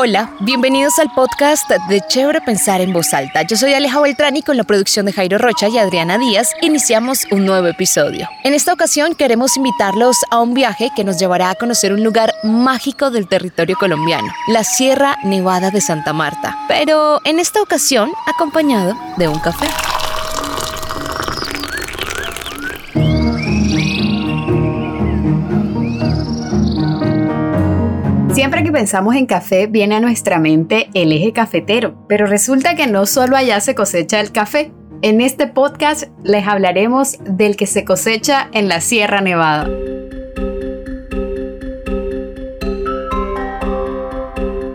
Hola, bienvenidos al podcast de Chévere Pensar en Voz Alta. Yo soy Aleja Beltrán y con la producción de Jairo Rocha y Adriana Díaz iniciamos un nuevo episodio. En esta ocasión queremos invitarlos a un viaje que nos llevará a conocer un lugar mágico del territorio colombiano, la Sierra Nevada de Santa Marta, pero en esta ocasión acompañado de un café. Siempre que pensamos en café viene a nuestra mente el eje cafetero, pero resulta que no solo allá se cosecha el café. En este podcast les hablaremos del que se cosecha en la Sierra Nevada.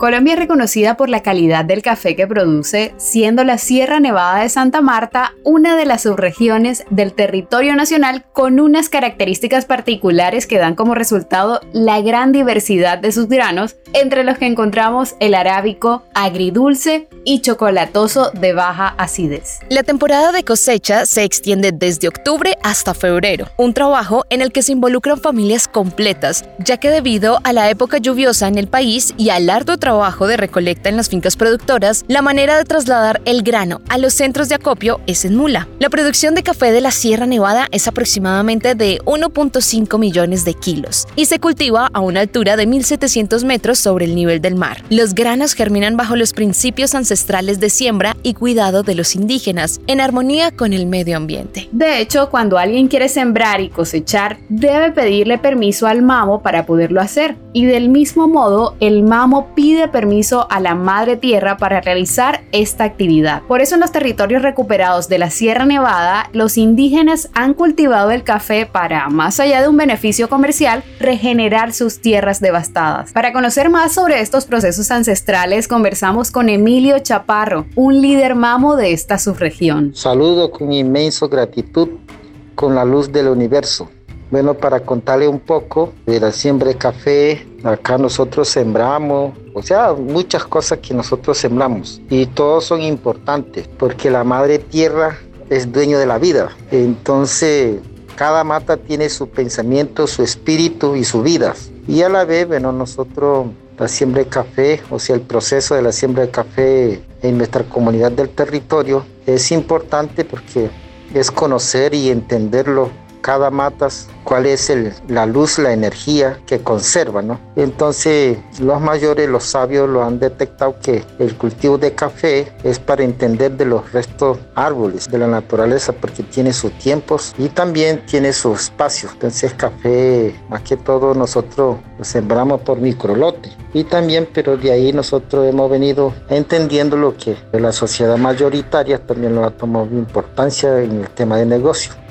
Colombia es reconocida por la calidad del café que produce, siendo la Sierra Nevada de Santa Marta una de las subregiones del territorio nacional con unas características particulares que dan como resultado la gran diversidad de sus granos, entre los que encontramos el arábico, agridulce y chocolatoso de baja acidez. La temporada de cosecha se extiende desde octubre hasta febrero, un trabajo en el que se involucran familias completas, ya que debido a la época lluviosa en el país y al arduo trabajo trabajo de recolecta en las fincas productoras, la manera de trasladar el grano a los centros de acopio es en mula. La producción de café de la Sierra Nevada es aproximadamente de 1.5 millones de kilos y se cultiva a una altura de 1.700 metros sobre el nivel del mar. Los granos germinan bajo los principios ancestrales de siembra y cuidado de los indígenas, en armonía con el medio ambiente. De hecho, cuando alguien quiere sembrar y cosechar, debe pedirle permiso al mamo para poderlo hacer. Y del mismo modo, el mamo pide permiso a la Madre Tierra para realizar esta actividad. Por eso en los territorios recuperados de la Sierra Nevada, los indígenas han cultivado el café para, más allá de un beneficio comercial, regenerar sus tierras devastadas. Para conocer más sobre estos procesos ancestrales, conversamos con Emilio Chaparro, un líder mamo de esta subregión. Saludo con inmenso gratitud con la luz del universo. Bueno, para contarle un poco de la siembra de café, acá nosotros sembramos, o sea, muchas cosas que nosotros sembramos y todos son importantes porque la madre tierra es dueño de la vida. Entonces, cada mata tiene su pensamiento, su espíritu y su vida. Y a la vez, bueno, nosotros la siembra de café, o sea, el proceso de la siembra de café en nuestra comunidad del territorio es importante porque es conocer y entenderlo cada matas cuál es la luz, la energía que conserva, ¿no? Entonces, los mayores, los sabios lo han detectado que el cultivo de café es para entender de los restos árboles de la naturaleza porque tiene sus tiempos y también tiene su espacio. Entonces, café, más que todo, nosotros lo sembramos por microlote. Y también, pero de ahí nosotros hemos venido entendiendo lo que la sociedad mayoritaria también lo ha tomado importancia en el tema de negocio.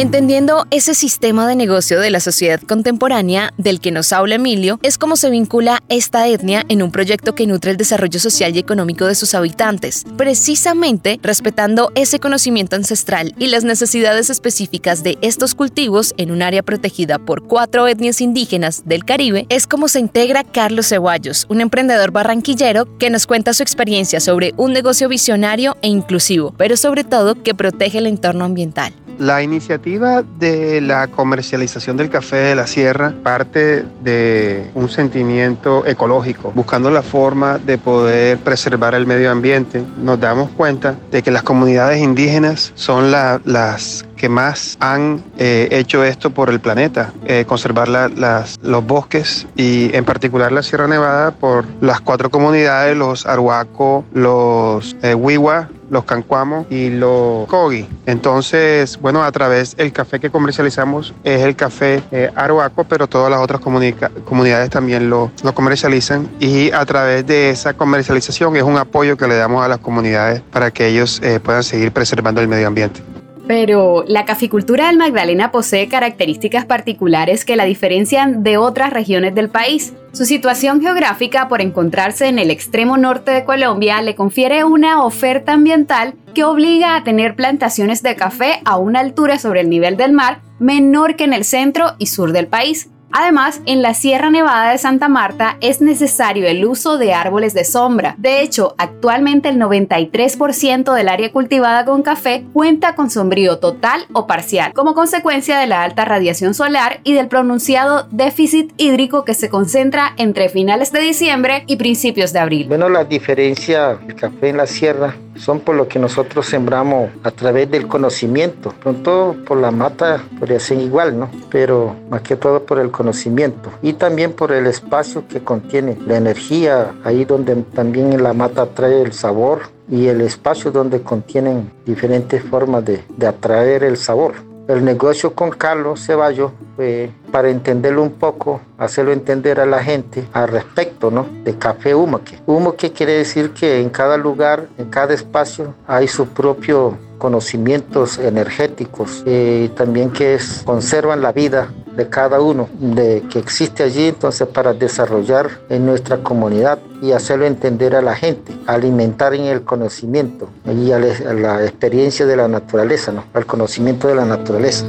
Entendiendo ese sistema de negocio de la sociedad contemporánea del que nos habla Emilio, es como se vincula esta etnia en un proyecto que nutre el desarrollo social y económico de sus habitantes, precisamente respetando ese conocimiento ancestral y las necesidades específicas de estos cultivos en un área protegida por cuatro etnias indígenas del Caribe, es como se integra Carlos Ceballos, un emprendedor barranquillero que nos cuenta su experiencia sobre un negocio visionario e inclusivo, pero sobre todo que protege el entorno ambiental. La iniciativa de la comercialización del café de la sierra parte de un sentimiento ecológico, buscando la forma de poder preservar el medio ambiente. Nos damos cuenta de que las comunidades indígenas son las que más han eh, hecho esto por el planeta, eh, conservar los bosques y en particular la Sierra Nevada por las cuatro comunidades, los Arhuaco, los eh, los cancuamos y los cogi. Entonces, bueno, a través del café que comercializamos es el café eh, pero todas las otras comunidades también lo, lo comercializan y a través de esa comercialización es un apoyo que le damos a las comunidades para que ellos eh, puedan seguir preservando el medio ambiente. Pero la caficultura del Magdalena posee características particulares que la diferencian de otras regiones del país. Su situación geográfica por encontrarse en el extremo norte de Colombia le confiere una oferta ambiental que obliga a tener plantaciones de café a una altura sobre el nivel del mar menor que en el centro y sur del país. Además, en la Sierra Nevada de Santa Marta es necesario el uso de árboles de sombra. De hecho, actualmente el 93% del área cultivada con café cuenta con sombrío total o parcial, como consecuencia de la alta radiación solar y del pronunciado déficit hídrico que se concentra entre finales de diciembre y principios de abril. Bueno, la diferencia del café en la sierra son por lo que nosotros sembramos a través del conocimiento. Pronto por la mata podría ser igual, ¿no? Pero más que todo por el conocimiento y también por el espacio que contiene la energía, ahí donde también la mata trae el sabor y el espacio donde contienen diferentes formas de, de atraer el sabor el negocio con Carlos Ceballos fue para entenderlo un poco, hacerlo entender a la gente al respecto ¿no? de café humaque. Humaque quiere decir que en cada lugar, en cada espacio hay su propio conocimientos energéticos y también que es, conservan la vida de cada uno de que existe allí entonces para desarrollar en nuestra comunidad y hacerlo entender a la gente, alimentar en el conocimiento y a la, experiencia de la naturaleza, ¿no? al conocimiento de la naturaleza.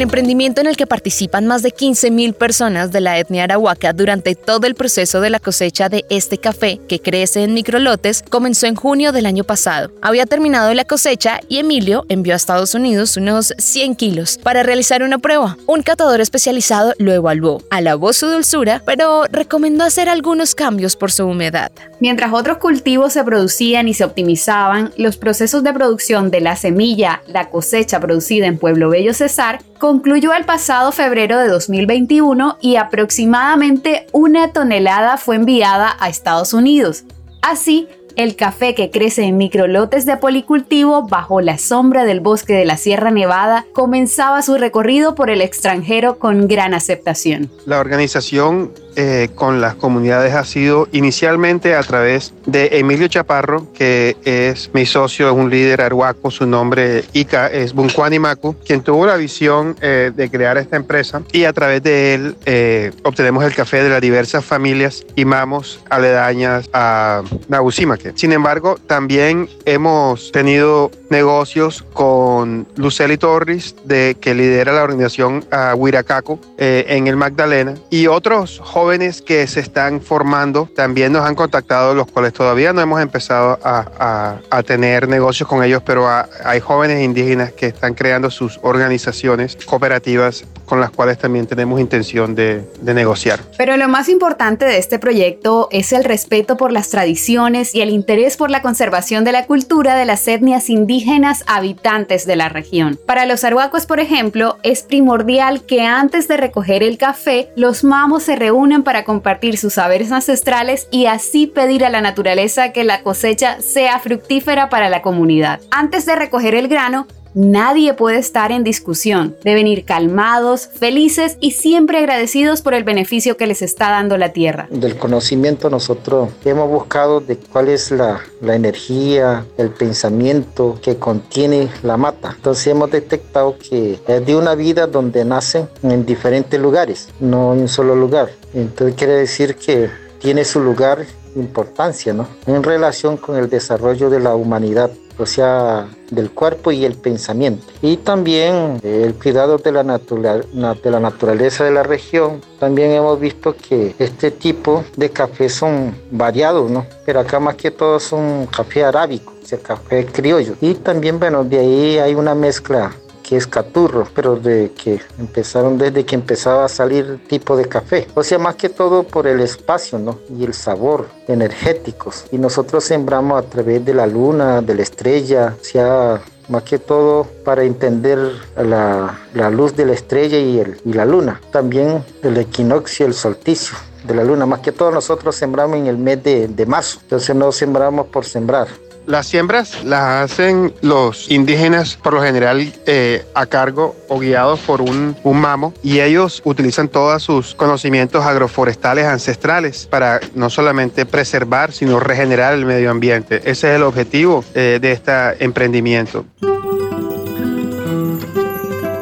El emprendimiento en el que participan más de 15.000 personas de la etnia arahuaca durante todo el proceso de la cosecha de este café, que crece en microlotes, comenzó en junio del año pasado. Había terminado la cosecha y Emilio envió a Estados Unidos unos 100 kilos para realizar una prueba. Un catador especializado lo evaluó, alabó su dulzura, pero recomendó hacer algunos cambios por su humedad. Mientras otros cultivos se producían y se optimizaban, los procesos de producción de la semilla, la cosecha producida en Pueblo Bello Cesar, concluyó el pasado febrero de 2021 y aproximadamente una tonelada fue enviada a Estados Unidos. Así, el café que crece en microlotes de policultivo bajo la sombra del bosque de la Sierra Nevada comenzaba su recorrido por el extranjero con gran aceptación. La organización eh, con las comunidades ha sido inicialmente a través de Emilio Chaparro, que es mi socio, es un líder arhuaco, su nombre Ica es Bunkwani Maku, quien tuvo la visión eh, de crear esta empresa y a través de él eh, obtenemos el café de las diversas familias y mamos aledañas a Nabusimaque. Sin embargo, también hemos tenido negocios con Luceli Torres, de, que lidera la organización uh, Huiracaco en el Magdalena, y otros jóvenes jóvenes que se están formando también nos han contactado, los cuales todavía no hemos empezado a, a, tener negocios con ellos, pero hay jóvenes indígenas que están creando sus organizaciones cooperativas con las cuales también tenemos intención de, de negociar. Pero lo más importante de este proyecto es el respeto por las tradiciones y el interés por la conservación de la cultura de las etnias indígenas habitantes de la región. Para los arhuacos, por ejemplo, es primordial que antes de recoger el café, los mamos se para compartir sus saberes ancestrales y así pedir a la naturaleza que la cosecha sea fructífera para la comunidad. Antes de recoger el grano, Nadie puede estar en discusión. Deben ir calmados, felices y siempre agradecidos por el beneficio que les está dando la tierra. Del conocimiento nosotros hemos buscado de cuál es la, la energía, el pensamiento que contiene la mata. Entonces hemos detectado que es de una vida donde nacen en diferentes lugares, no en un solo lugar. Entonces quiere decir que tiene su lugar importancia, ¿no? En relación con el desarrollo de la humanidad o sea, del cuerpo y el pensamiento. Y también el cuidado de la, de la naturaleza de la región. También hemos visto que este tipo de café son variados, ¿no? Pero acá más que todo son café arábico, o sea, café criollo. Y también, bueno, de ahí hay una mezcla que es caturro, pero de que empezaron desde que empezaba a salir tipo de café. O sea, más que todo por el espacio, ¿no? Y el sabor energéticos. Y nosotros sembramos a través de la luna, de la estrella, o sea, más que todo para entender la, la luz de la estrella y, el, y la luna. También el equinoccio, el solsticio de la luna. Más que todo nosotros sembramos en el mes de, de marzo. Entonces no sembramos por sembrar. Las siembras las hacen los indígenas por lo general eh, a cargo o guiados por un, un, mamo y ellos utilizan todos sus conocimientos agroforestales ancestrales para no solamente preservar sino regenerar el medio ambiente. Ese es el objetivo eh, de este emprendimiento.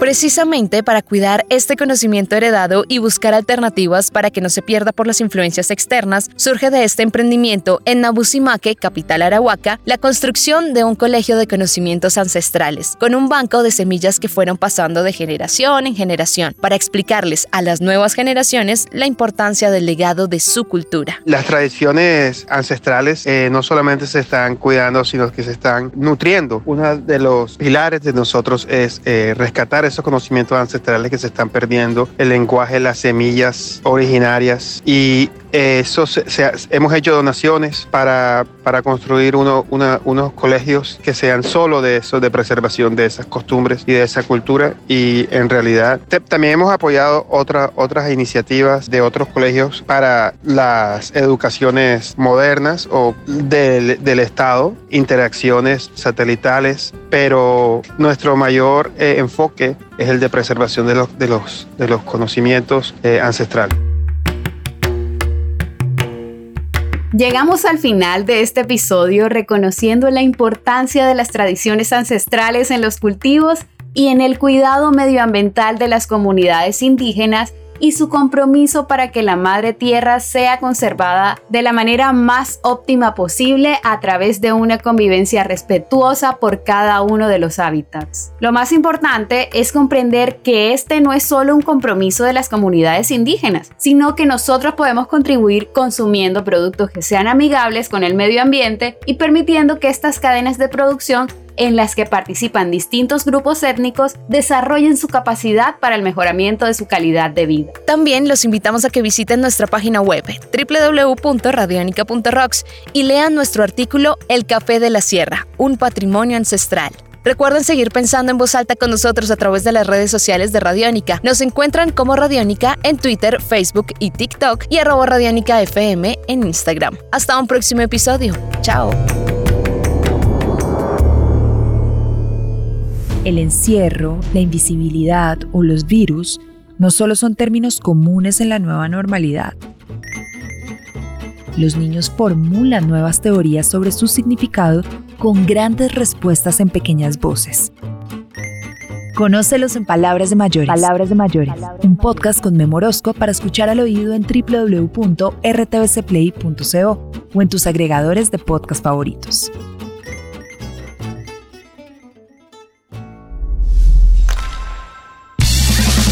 Precisamente para cuidar este conocimiento heredado y buscar alternativas para que no se pierda por las influencias externas, surge de este emprendimiento en Nabusimaque, capital arahuaca, la construcción de un colegio de conocimientos ancestrales, con un banco de semillas que fueron pasando de generación en generación, para explicarles a las nuevas generaciones la importancia del legado de su cultura. Las tradiciones ancestrales eh, no solamente se están cuidando, sino que se están nutriendo. Uno de los pilares de nosotros es eh, rescatar esos conocimientos ancestrales que se están perdiendo, el lenguaje, las semillas originarias y eso hemos hecho donaciones para, para construir uno, unos colegios que sean solo de eso, de preservación de esas costumbres y de esa cultura. Y en realidad también hemos apoyado otra, otras iniciativas de otros colegios para las educaciones modernas o del, del Estado, interacciones satelitales, pero nuestro mayor eh, enfoque es el de preservación de los, de los, de los conocimientos eh, ancestrales. Llegamos al final de este episodio reconociendo la importancia de las tradiciones ancestrales en los cultivos y en el cuidado medioambiental de las comunidades indígenas y su compromiso para que la madre tierra sea conservada de la manera más óptima posible a través de una convivencia respetuosa por cada uno de los hábitats. Lo más importante es comprender que este no es solo un compromiso de las comunidades indígenas, sino que nosotros podemos contribuir consumiendo productos que sean amigables con el medio ambiente y permitiendo que estas cadenas de producción en las que participan distintos grupos étnicos desarrollen su capacidad para el mejoramiento de su calidad de vida. También los invitamos a que visiten nuestra página web www.radionica.rocks y lean nuestro artículo El Café de la Sierra, un patrimonio ancestral. Recuerden seguir pensando en voz alta con nosotros a través de las redes sociales de Radiónica. Nos encuentran como Radiónica en Twitter, Facebook y TikTok y arroba Radiónica FM en Instagram. Hasta un próximo episodio. Chao. El encierro, la invisibilidad o los virus no solo son términos comunes en la nueva normalidad. Los niños formulan nuevas teorías sobre su significado con grandes respuestas en pequeñas voces. Conócelos en Palabras de Mayores. Palabras de Mayores. Un podcast con Memorosco para escuchar al oído en www.rtbcplay.co o en tus agregadores de podcast favoritos.